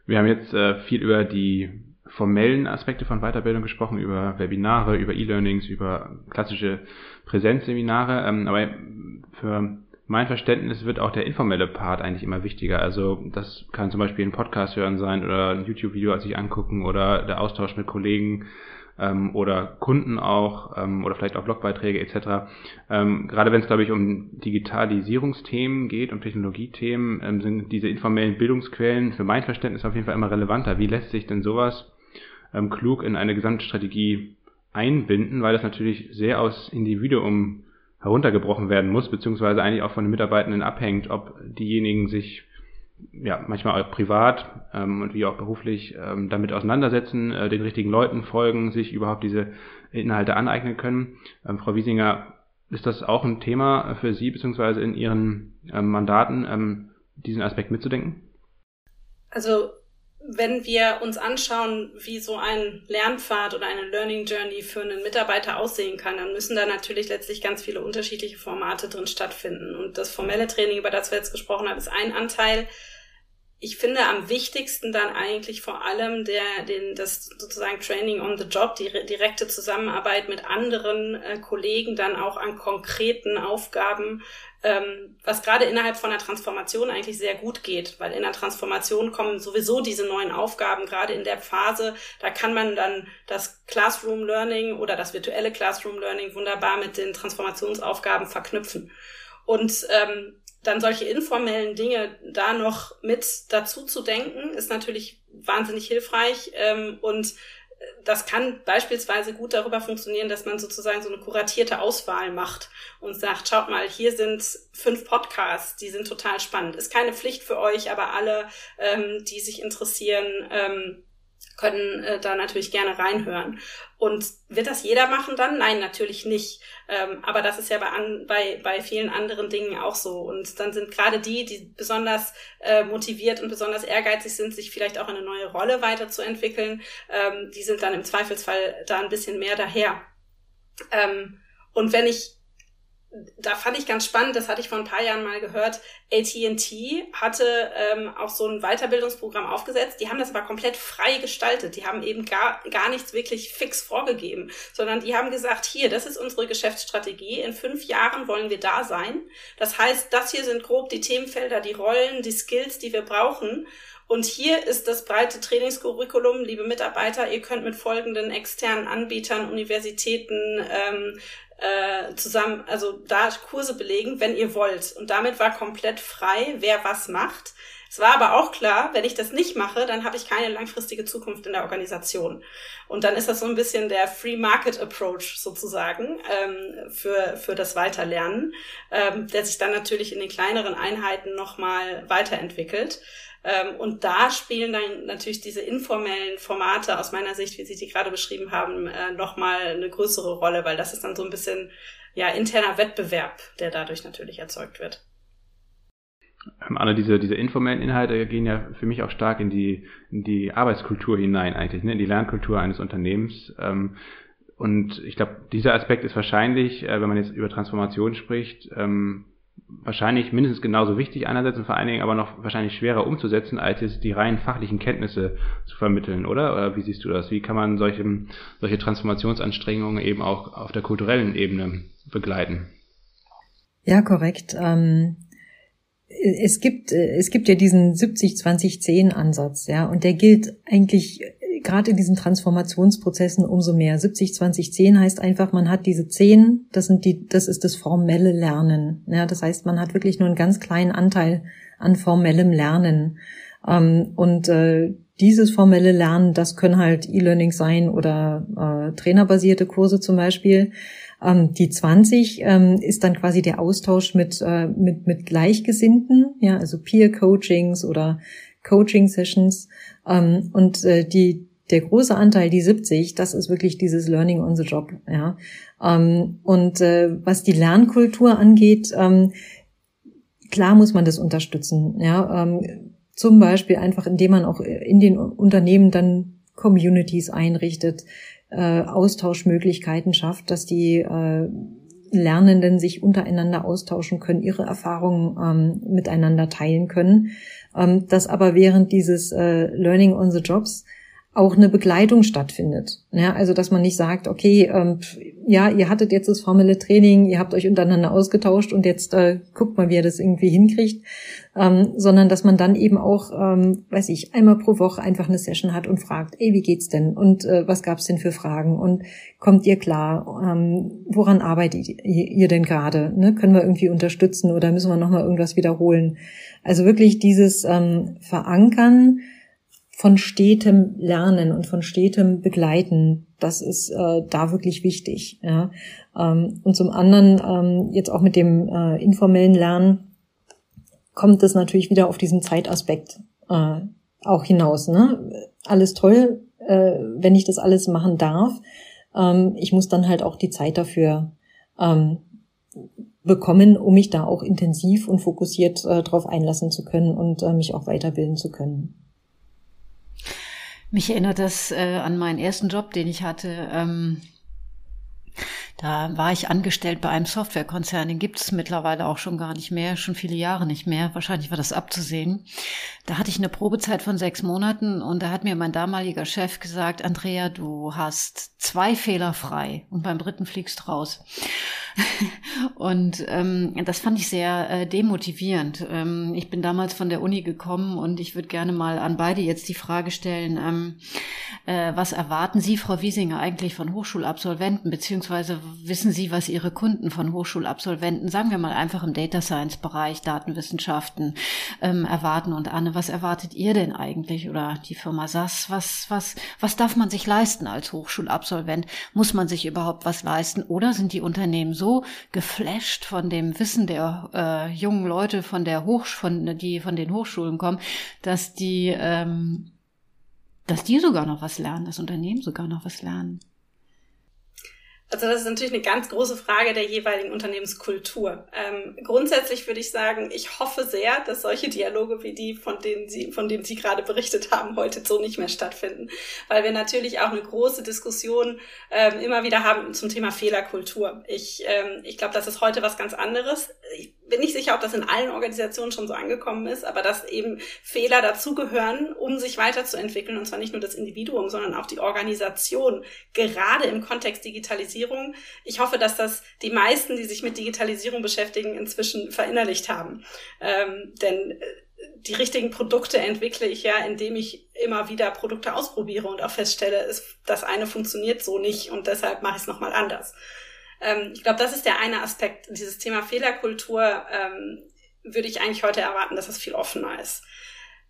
Wir haben jetzt äh, viel über die formellen Aspekte von Weiterbildung gesprochen, über Webinare, über E-Learnings, über klassische Präsenzseminare. Ähm, aber für mein Verständnis wird auch der informelle Part eigentlich immer wichtiger. Also das kann zum Beispiel ein Podcast hören sein oder ein YouTube-Video sich angucken oder der Austausch mit Kollegen ähm, oder Kunden auch ähm, oder vielleicht auch Blogbeiträge etc. Ähm, gerade wenn es, glaube ich, um Digitalisierungsthemen geht, um Technologiethemen, sind diese informellen Bildungsquellen für mein Verständnis auf jeden Fall immer relevanter. Wie lässt sich denn sowas ähm, klug in eine Gesamtstrategie einbinden, weil das natürlich sehr aus Individuum heruntergebrochen werden muss, beziehungsweise eigentlich auch von den Mitarbeitenden abhängt, ob diejenigen sich ja manchmal auch privat ähm, und wie auch beruflich ähm, damit auseinandersetzen, äh, den richtigen Leuten folgen, sich überhaupt diese Inhalte aneignen können. Ähm, Frau Wiesinger, ist das auch ein Thema für Sie beziehungsweise in Ihren ähm, Mandaten, ähm, diesen Aspekt mitzudenken? Also wenn wir uns anschauen, wie so ein Lernpfad oder eine Learning Journey für einen Mitarbeiter aussehen kann, dann müssen da natürlich letztlich ganz viele unterschiedliche Formate drin stattfinden. Und das formelle Training, über das wir jetzt gesprochen haben, ist ein Anteil. Ich finde am wichtigsten dann eigentlich vor allem der, den, das sozusagen Training on the Job, die direkte Zusammenarbeit mit anderen äh, Kollegen dann auch an konkreten Aufgaben, ähm, was gerade innerhalb von der Transformation eigentlich sehr gut geht, weil in der Transformation kommen sowieso diese neuen Aufgaben, gerade in der Phase, da kann man dann das Classroom Learning oder das virtuelle Classroom Learning wunderbar mit den Transformationsaufgaben verknüpfen. Und ähm, dann solche informellen Dinge da noch mit dazu zu denken, ist natürlich wahnsinnig hilfreich ähm, und das kann beispielsweise gut darüber funktionieren, dass man sozusagen so eine kuratierte Auswahl macht und sagt, schaut mal, hier sind fünf Podcasts, die sind total spannend. Ist keine Pflicht für euch, aber alle, ähm, die sich interessieren, ähm, können äh, da natürlich gerne reinhören. Und wird das jeder machen dann? Nein, natürlich nicht. Ähm, aber das ist ja bei, an, bei, bei vielen anderen Dingen auch so. Und dann sind gerade die, die besonders äh, motiviert und besonders ehrgeizig sind, sich vielleicht auch in eine neue Rolle weiterzuentwickeln, ähm, die sind dann im Zweifelsfall da ein bisschen mehr daher. Ähm, und wenn ich da fand ich ganz spannend, das hatte ich vor ein paar Jahren mal gehört, AT&T hatte ähm, auch so ein Weiterbildungsprogramm aufgesetzt. Die haben das aber komplett frei gestaltet. Die haben eben gar, gar nichts wirklich fix vorgegeben, sondern die haben gesagt, hier, das ist unsere Geschäftsstrategie. In fünf Jahren wollen wir da sein. Das heißt, das hier sind grob die Themenfelder, die Rollen, die Skills, die wir brauchen. Und hier ist das breite Trainingscurriculum, liebe Mitarbeiter, ihr könnt mit folgenden externen Anbietern, Universitäten, ähm, äh, zusammen, also da Kurse belegen, wenn ihr wollt. Und damit war komplett frei, wer was macht. Es war aber auch klar, wenn ich das nicht mache, dann habe ich keine langfristige Zukunft in der Organisation. Und dann ist das so ein bisschen der Free Market Approach sozusagen ähm, für, für das Weiterlernen, ähm, der sich dann natürlich in den kleineren Einheiten nochmal weiterentwickelt. Ähm, und da spielen dann natürlich diese informellen Formate aus meiner Sicht, wie Sie die gerade beschrieben haben, äh, nochmal eine größere Rolle, weil das ist dann so ein bisschen ja interner Wettbewerb, der dadurch natürlich erzeugt wird. Ähm, Anna, diese, diese informellen Inhalte gehen ja für mich auch stark in die, in die Arbeitskultur hinein eigentlich, ne? in die Lernkultur eines Unternehmens. Ähm, und ich glaube, dieser Aspekt ist wahrscheinlich, äh, wenn man jetzt über Transformation spricht, ähm, wahrscheinlich mindestens genauso wichtig einerseits und vor allen Dingen aber noch wahrscheinlich schwerer umzusetzen, als jetzt die rein fachlichen Kenntnisse zu vermitteln, oder? Oder wie siehst du das? Wie kann man solche, solche Transformationsanstrengungen eben auch auf der kulturellen Ebene begleiten? Ja, korrekt. Ähm, es gibt, es gibt ja diesen 70-20-10-Ansatz, ja, und der gilt eigentlich gerade in diesen Transformationsprozessen umso mehr. 70, 20, 10 heißt einfach, man hat diese 10, das sind die, das ist das formelle Lernen. Ja, das heißt, man hat wirklich nur einen ganz kleinen Anteil an formellem Lernen. Ähm, und äh, dieses formelle Lernen, das können halt E-Learning sein oder äh, trainerbasierte Kurse zum Beispiel. Ähm, die 20 ähm, ist dann quasi der Austausch mit, äh, mit, mit Gleichgesinnten, ja, also Peer-Coachings oder Coaching-Sessions. Ähm, und äh, die, der große Anteil, die 70, das ist wirklich dieses Learning on the Job. Ja. Ähm, und äh, was die Lernkultur angeht, ähm, klar muss man das unterstützen. Ja. Ähm, zum Beispiel einfach, indem man auch in den Unternehmen dann Communities einrichtet, äh, Austauschmöglichkeiten schafft, dass die äh, Lernenden sich untereinander austauschen können, ihre Erfahrungen miteinander teilen können. Dass aber während dieses Learning on the Jobs auch eine Begleitung stattfindet. Ja, also dass man nicht sagt, okay, ähm, ja, ihr hattet jetzt das formelle Training, ihr habt euch untereinander ausgetauscht und jetzt äh, guckt mal, wie ihr das irgendwie hinkriegt, ähm, sondern dass man dann eben auch, ähm, weiß ich, einmal pro Woche einfach eine Session hat und fragt, ey, wie geht's denn und äh, was gab's denn für Fragen und kommt ihr klar, ähm, woran arbeitet ihr denn gerade? Ne? Können wir irgendwie unterstützen oder müssen wir nochmal irgendwas wiederholen? Also wirklich dieses ähm, Verankern von stetem Lernen und von stetem Begleiten, das ist äh, da wirklich wichtig. Ja. Ähm, und zum anderen ähm, jetzt auch mit dem äh, informellen Lernen kommt es natürlich wieder auf diesen Zeitaspekt äh, auch hinaus. Ne? Alles toll, äh, wenn ich das alles machen darf. Ähm, ich muss dann halt auch die Zeit dafür ähm, bekommen, um mich da auch intensiv und fokussiert äh, drauf einlassen zu können und äh, mich auch weiterbilden zu können. Mich erinnert das äh, an meinen ersten Job, den ich hatte. Ähm, da war ich angestellt bei einem Softwarekonzern, den gibt es mittlerweile auch schon gar nicht mehr, schon viele Jahre nicht mehr. Wahrscheinlich war das abzusehen. Da hatte ich eine Probezeit von sechs Monaten und da hat mir mein damaliger Chef gesagt, Andrea, du hast zwei Fehler frei und beim dritten fliegst raus. Und ähm, das fand ich sehr äh, demotivierend. Ähm, ich bin damals von der Uni gekommen und ich würde gerne mal an beide jetzt die Frage stellen, ähm, äh, was erwarten Sie, Frau Wiesinger, eigentlich von Hochschulabsolventen, beziehungsweise wissen Sie, was Ihre Kunden von Hochschulabsolventen, sagen wir mal einfach im Data Science Bereich, Datenwissenschaften, ähm, erwarten? Und Anne, was erwartet ihr denn eigentlich oder die Firma SAS? Was, was, was darf man sich leisten als Hochschulabsolvent? Muss man sich überhaupt was leisten oder sind die Unternehmen so geflasht von dem Wissen der äh, jungen Leute von der Hochsch von die von den Hochschulen kommen, dass die ähm, dass die sogar noch was lernen, das Unternehmen sogar noch was lernen. Also das ist natürlich eine ganz große Frage der jeweiligen Unternehmenskultur. Ähm, grundsätzlich würde ich sagen, ich hoffe sehr, dass solche Dialoge wie die, von denen Sie, von denen Sie gerade berichtet haben, heute so nicht mehr stattfinden, weil wir natürlich auch eine große Diskussion ähm, immer wieder haben zum Thema Fehlerkultur. Ich, ähm, ich glaube, das ist heute was ganz anderes. Ich bin nicht sicher, ob das in allen Organisationen schon so angekommen ist, aber dass eben Fehler dazugehören, um sich weiterzuentwickeln, und zwar nicht nur das Individuum, sondern auch die Organisation, gerade im Kontext Digitalisierung. Ich hoffe, dass das die meisten, die sich mit Digitalisierung beschäftigen, inzwischen verinnerlicht haben. Ähm, denn äh, die richtigen Produkte entwickle ich ja, indem ich immer wieder Produkte ausprobiere und auch feststelle, das eine funktioniert so nicht und deshalb mache ich es nochmal anders. Ähm, ich glaube, das ist der eine Aspekt. Dieses Thema Fehlerkultur ähm, würde ich eigentlich heute erwarten, dass es viel offener ist.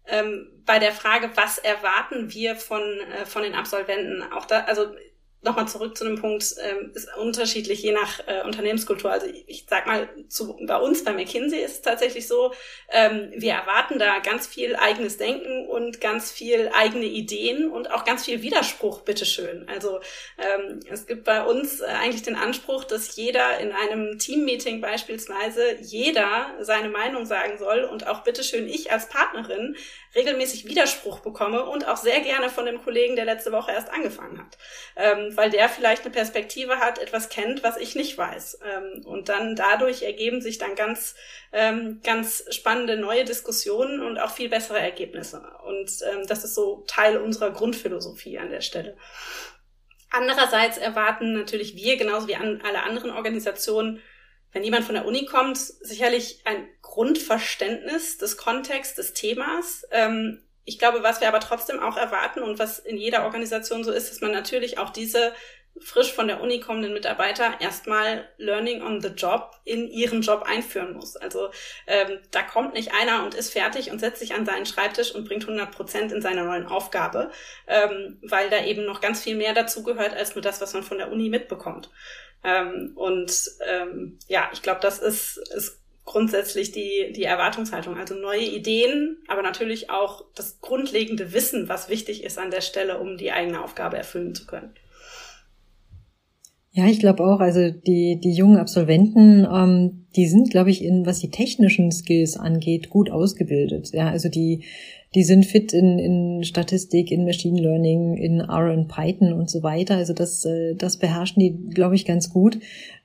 Ähm, bei der Frage, was erwarten wir von, äh, von den Absolventen, auch da, also nochmal zurück zu dem Punkt, ähm, ist unterschiedlich je nach äh, Unternehmenskultur. Also ich, ich sag mal, zu, bei uns bei McKinsey ist es tatsächlich so, ähm, wir erwarten da ganz viel eigenes Denken und ganz viel eigene Ideen und auch ganz viel Widerspruch, bitteschön. Also ähm, es gibt bei uns äh, eigentlich den Anspruch, dass jeder in einem Teammeeting beispielsweise jeder seine Meinung sagen soll und auch bitteschön ich als Partnerin regelmäßig Widerspruch bekomme und auch sehr gerne von dem Kollegen, der letzte Woche erst angefangen hat. Ähm, weil der vielleicht eine Perspektive hat, etwas kennt, was ich nicht weiß. Ähm, und dann dadurch ergeben sich dann ganz, ähm, ganz spannende neue Diskussionen und auch viel bessere Ergebnisse. Und ähm, das ist so Teil unserer Grundphilosophie an der Stelle. Andererseits erwarten natürlich wir, genauso wie an alle anderen Organisationen, wenn jemand von der Uni kommt, sicherlich ein Grundverständnis des Kontexts, des Themas. Ähm, ich glaube, was wir aber trotzdem auch erwarten und was in jeder Organisation so ist, dass man natürlich auch diese frisch von der Uni kommenden Mitarbeiter erstmal Learning on the Job in ihren Job einführen muss. Also ähm, da kommt nicht einer und ist fertig und setzt sich an seinen Schreibtisch und bringt 100 Prozent in seiner neuen Aufgabe, ähm, weil da eben noch ganz viel mehr dazu gehört als nur das, was man von der Uni mitbekommt. Ähm, und ähm, ja, ich glaube, das ist, ist grundsätzlich die, die Erwartungshaltung. Also neue Ideen, aber natürlich auch das grundlegende Wissen, was wichtig ist an der Stelle, um die eigene Aufgabe erfüllen zu können. Ja, ich glaube auch, also die, die jungen Absolventen, ähm, die sind, glaube ich, in, was die technischen Skills angeht, gut ausgebildet. Ja, also die, die sind fit in, in Statistik, in Machine Learning, in R und Python und so weiter. Also das, äh, das beherrschen die, glaube ich, ganz gut.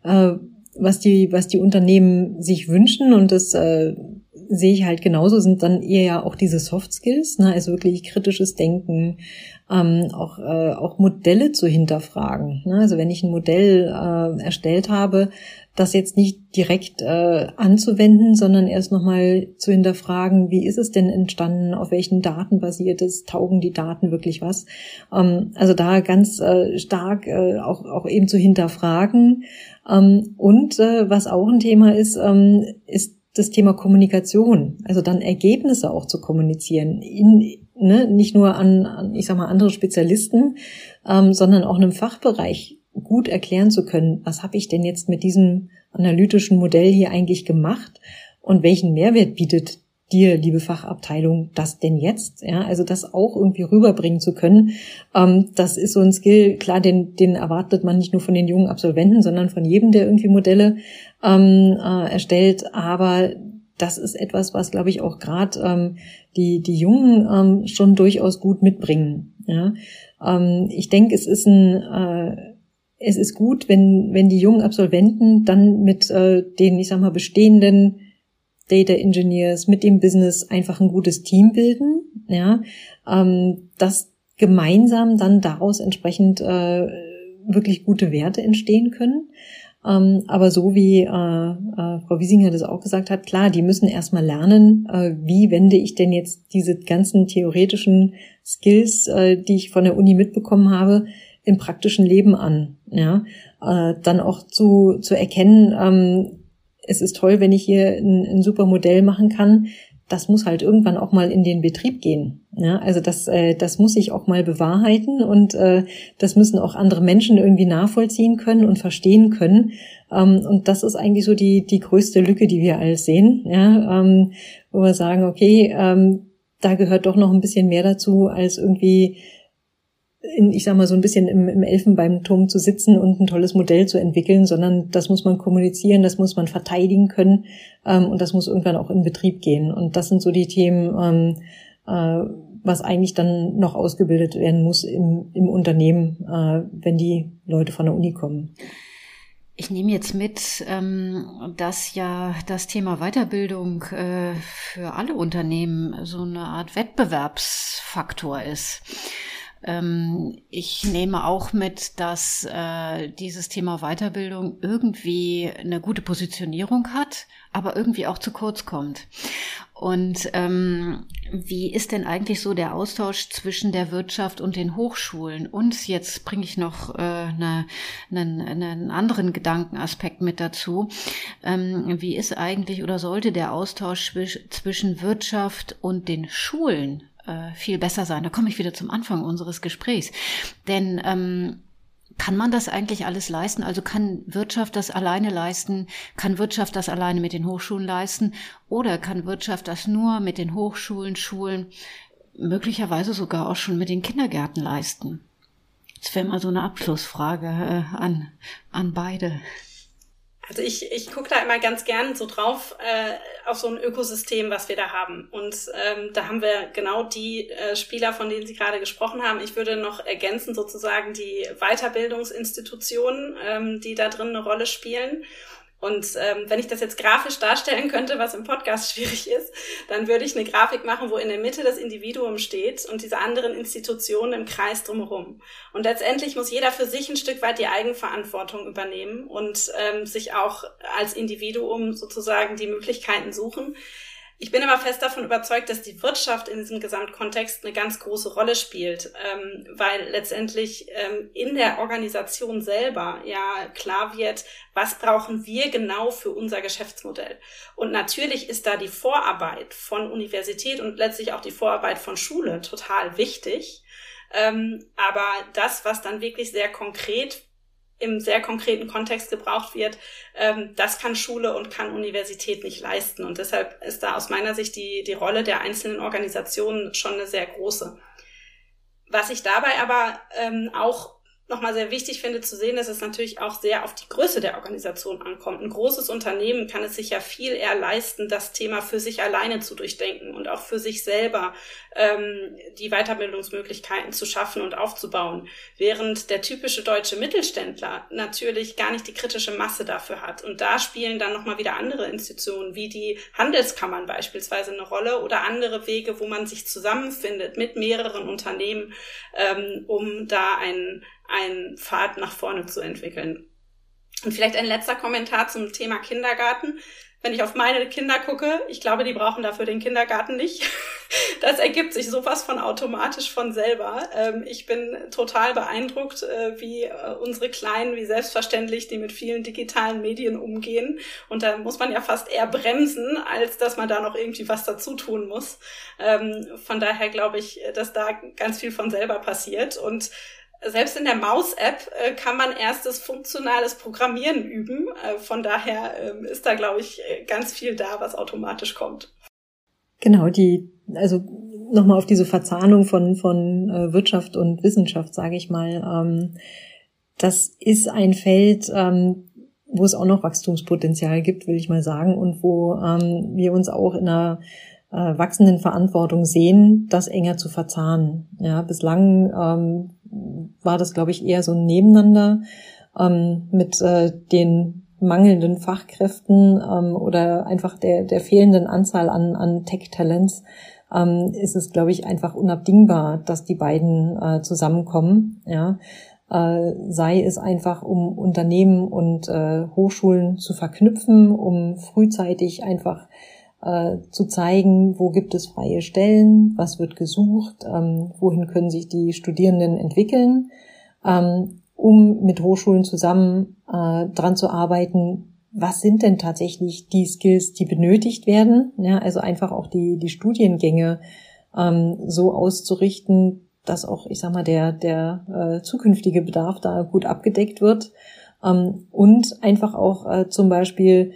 Äh, was die, was die Unternehmen sich wünschen und das äh, sehe ich halt genauso, sind dann eher ja auch diese Soft Skills, ne? also wirklich kritisches Denken, ähm, auch, äh, auch Modelle zu hinterfragen. Ne? Also wenn ich ein Modell äh, erstellt habe, das jetzt nicht direkt äh, anzuwenden, sondern erst nochmal zu hinterfragen, wie ist es denn entstanden, auf welchen Daten basiert es, taugen die Daten wirklich was. Ähm, also da ganz äh, stark äh, auch, auch eben zu hinterfragen. Ähm, und äh, was auch ein Thema ist, ähm, ist das Thema Kommunikation, also dann Ergebnisse auch zu kommunizieren, in, ne, nicht nur an, an, ich sag mal, andere Spezialisten, ähm, sondern auch einem Fachbereich gut erklären zu können, was habe ich denn jetzt mit diesem analytischen Modell hier eigentlich gemacht und welchen Mehrwert bietet dir, liebe Fachabteilung, das denn jetzt? Ja, also das auch irgendwie rüberbringen zu können. Ähm, das ist so ein Skill, klar, den, den erwartet man nicht nur von den jungen Absolventen, sondern von jedem, der irgendwie Modelle ähm, äh, erstellt. Aber das ist etwas, was, glaube ich, auch gerade ähm, die, die Jungen ähm, schon durchaus gut mitbringen. Ja? Ähm, ich denke, es ist ein äh, es ist gut, wenn, wenn die jungen Absolventen dann mit äh, den, ich sag mal, bestehenden Data Engineers, mit dem Business einfach ein gutes Team bilden, ja, ähm, dass gemeinsam dann daraus entsprechend äh, wirklich gute Werte entstehen können. Ähm, aber so wie äh, äh, Frau Wiesinger das auch gesagt hat, klar, die müssen erstmal lernen, äh, wie wende ich denn jetzt diese ganzen theoretischen Skills, äh, die ich von der Uni mitbekommen habe, im praktischen Leben an. Ja, äh, dann auch zu, zu erkennen, ähm, es ist toll, wenn ich hier ein, ein super Modell machen kann. Das muss halt irgendwann auch mal in den Betrieb gehen. Ja, also das, äh, das muss ich auch mal bewahrheiten und äh, das müssen auch andere Menschen irgendwie nachvollziehen können und verstehen können. Ähm, und das ist eigentlich so die, die größte Lücke, die wir alles sehen. Ja, ähm, wo wir sagen, okay, ähm, da gehört doch noch ein bisschen mehr dazu, als irgendwie in, ich sag mal, so ein bisschen im, im Elfenbeinturm zu sitzen und ein tolles Modell zu entwickeln, sondern das muss man kommunizieren, das muss man verteidigen können ähm, und das muss irgendwann auch in Betrieb gehen. Und das sind so die Themen, ähm, äh, was eigentlich dann noch ausgebildet werden muss im, im Unternehmen, äh, wenn die Leute von der Uni kommen. Ich nehme jetzt mit, ähm, dass ja das Thema Weiterbildung äh, für alle Unternehmen so eine Art Wettbewerbsfaktor ist. Ähm, ich nehme auch mit, dass äh, dieses Thema Weiterbildung irgendwie eine gute Positionierung hat, aber irgendwie auch zu kurz kommt. Und ähm, wie ist denn eigentlich so der Austausch zwischen der Wirtschaft und den Hochschulen? Und jetzt bringe ich noch äh, eine, einen, einen anderen Gedankenaspekt mit dazu. Ähm, wie ist eigentlich oder sollte der Austausch zwischen Wirtschaft und den Schulen äh, viel besser sein? Da komme ich wieder zum Anfang unseres Gesprächs. Denn ähm, kann man das eigentlich alles leisten? Also kann Wirtschaft das alleine leisten? Kann Wirtschaft das alleine mit den Hochschulen leisten? Oder kann Wirtschaft das nur mit den Hochschulen, Schulen, möglicherweise sogar auch schon mit den Kindergärten leisten? Das wäre mal so eine Abschlussfrage äh, an, an beide. Also ich, ich gucke da immer ganz gern so drauf äh, auf so ein Ökosystem, was wir da haben. Und ähm, da haben wir genau die äh, Spieler, von denen Sie gerade gesprochen haben. Ich würde noch ergänzen sozusagen die Weiterbildungsinstitutionen, ähm, die da drin eine Rolle spielen. Und ähm, wenn ich das jetzt grafisch darstellen könnte, was im Podcast [LAUGHS] schwierig ist, dann würde ich eine Grafik machen, wo in der Mitte das Individuum steht und diese anderen Institutionen im Kreis drumherum. Und letztendlich muss jeder für sich ein Stück weit die Eigenverantwortung übernehmen und ähm, sich auch als Individuum sozusagen die Möglichkeiten suchen, ich bin aber fest davon überzeugt, dass die Wirtschaft in diesem Gesamtkontext eine ganz große Rolle spielt, ähm, weil letztendlich ähm, in der Organisation selber ja klar wird, was brauchen wir genau für unser Geschäftsmodell. Und natürlich ist da die Vorarbeit von Universität und letztlich auch die Vorarbeit von Schule total wichtig. Ähm, aber das, was dann wirklich sehr konkret im sehr konkreten Kontext gebraucht wird, ähm, das kann Schule und kann Universität nicht leisten. Und deshalb ist da aus meiner Sicht die, die Rolle der einzelnen Organisationen schon eine sehr große. Was ich dabei aber ähm, auch nochmal sehr wichtig finde zu sehen, dass es natürlich auch sehr auf die Größe der Organisation ankommt. Ein großes Unternehmen kann es sich ja viel eher leisten, das Thema für sich alleine zu durchdenken und auch für sich selber ähm, die Weiterbildungsmöglichkeiten zu schaffen und aufzubauen, während der typische deutsche Mittelständler natürlich gar nicht die kritische Masse dafür hat. Und da spielen dann nochmal wieder andere Institutionen, wie die Handelskammern beispielsweise eine Rolle oder andere Wege, wo man sich zusammenfindet mit mehreren Unternehmen, ähm, um da einen einen Pfad nach vorne zu entwickeln. Und vielleicht ein letzter Kommentar zum Thema Kindergarten. Wenn ich auf meine Kinder gucke, ich glaube, die brauchen dafür den Kindergarten nicht. [LAUGHS] Das ergibt sich sowas von automatisch von selber. Ähm, ich bin total beeindruckt, äh, wie äh, unsere Kleinen, wie selbstverständlich die mit vielen digitalen Medien umgehen. Und da muss man ja fast eher bremsen, als dass man da noch irgendwie was dazu tun muss. Ähm, von daher glaube ich, dass da ganz viel von selber passiert. Und selbst in der Maus-App äh, kann man erstes funktionales Programmieren üben. Äh, von daher äh, ist da, glaube ich, äh, ganz viel da, was automatisch kommt. Genau, die, also nochmal auf diese Verzahnung von, von äh, Wirtschaft und Wissenschaft, sage ich mal. Ähm, das ist ein Feld, ähm, wo es auch noch Wachstumspotenzial gibt, will ich mal sagen, und wo ähm, wir uns auch in einer äh, wachsenden Verantwortung sehen, das enger zu verzahnen. Ja, bislang ähm, war das, glaube ich, eher so ein Nebeneinander ähm, mit äh, den mangelnden Fachkräften ähm, oder einfach der, der fehlenden Anzahl an, an Tech-Talents ähm, ist es, glaube ich, einfach unabdingbar, dass die beiden äh, zusammenkommen. Ja, äh, sei es einfach, um Unternehmen und äh, Hochschulen zu verknüpfen, um frühzeitig einfach äh, zu zeigen, wo gibt es freie Stellen, was wird gesucht, ähm, wohin können sich die Studierenden entwickeln, ähm, um mit Hochschulen zusammen äh, dran zu arbeiten, was sind denn tatsächlich die Skills, die benötigt werden. Ja, also einfach auch die, die Studiengänge ähm, so auszurichten, dass auch, ich sag mal, der, der äh, zukünftige Bedarf da gut abgedeckt wird. Ähm, und einfach auch äh, zum Beispiel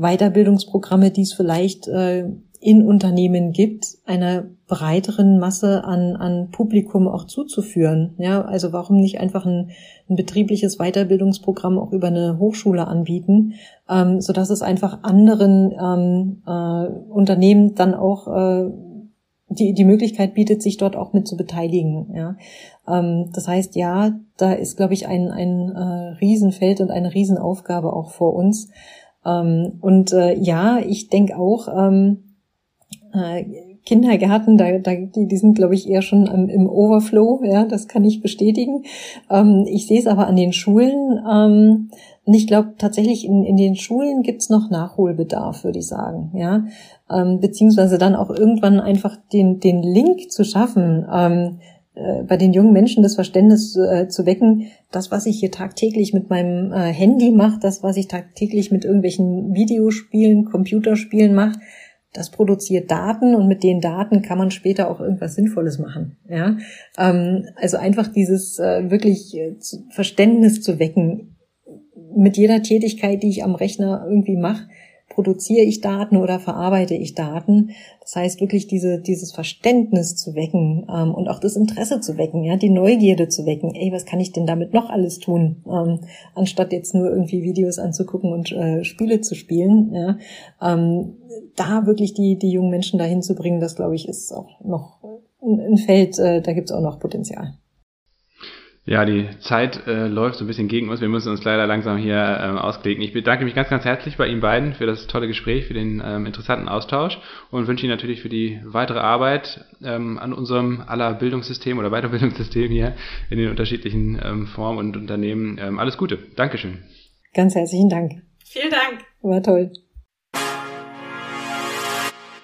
Weiterbildungsprogramme, die es vielleicht äh, in Unternehmen gibt, einer breiteren Masse an, an Publikum auch zuzuführen. Ja, also warum nicht einfach ein, ein betriebliches Weiterbildungsprogramm auch über eine Hochschule anbieten, ähm, so dass es einfach anderen ähm, äh, Unternehmen dann auch äh, die, die Möglichkeit bietet, sich dort auch mit zu beteiligen. Ja. Ähm, das heißt, ja, da ist, glaube ich, ein, ein äh, Riesenfeld und eine Riesenaufgabe auch vor uns. Ähm, und äh, ja, ich denke auch, ähm, äh, Kindergärten, da, da, die, die sind, glaube ich, eher schon im, im Overflow, ja, das kann ich bestätigen. Ähm, ich sehe es aber an den Schulen. Ähm, und ich glaube tatsächlich, in, in den Schulen gibt's noch Nachholbedarf, würde ich sagen, ja. Ähm, beziehungsweise dann auch irgendwann einfach den, den Link zu schaffen, ähm, äh, bei den jungen Menschen das Verständnis äh, zu wecken, das, was ich hier tagtäglich mit meinem äh, Handy mache, das, was ich tagtäglich mit irgendwelchen Videospielen, Computerspielen mache, das produziert Daten und mit den Daten kann man später auch irgendwas Sinnvolles machen. Ja, ähm, also einfach dieses äh, wirklich äh, Verständnis zu wecken. Mit jeder Tätigkeit, die ich am Rechner irgendwie mache, produziere ich Daten oder verarbeite ich Daten. Das heißt wirklich diese, dieses Verständnis zu wecken ähm, und auch das Interesse zu wecken, ja, die Neugierde zu wecken. Ey, was kann ich denn damit noch alles tun, ähm, anstatt jetzt nur irgendwie Videos anzugucken und äh, Spiele zu spielen. Ja. Ähm, da wirklich die, die jungen Menschen dahin zu bringen, das glaube ich, ist auch noch ein Feld, äh, da gibt es auch noch Potenzial. Ja, die Zeit äh, läuft so ein bisschen gegen uns. Wir müssen uns leider langsam hier ähm, ausklicken. Ich bedanke mich ganz, ganz herzlich bei Ihnen beiden für das tolle Gespräch, für den ähm, interessanten Austausch und wünsche Ihnen natürlich für die weitere Arbeit ähm, an unserem aller Bildungssystem oder Weiterbildungssystem hier in den unterschiedlichen ähm, Formen und Unternehmen ähm, alles Gute. Dankeschön. Ganz herzlichen Dank. Vielen Dank. War toll.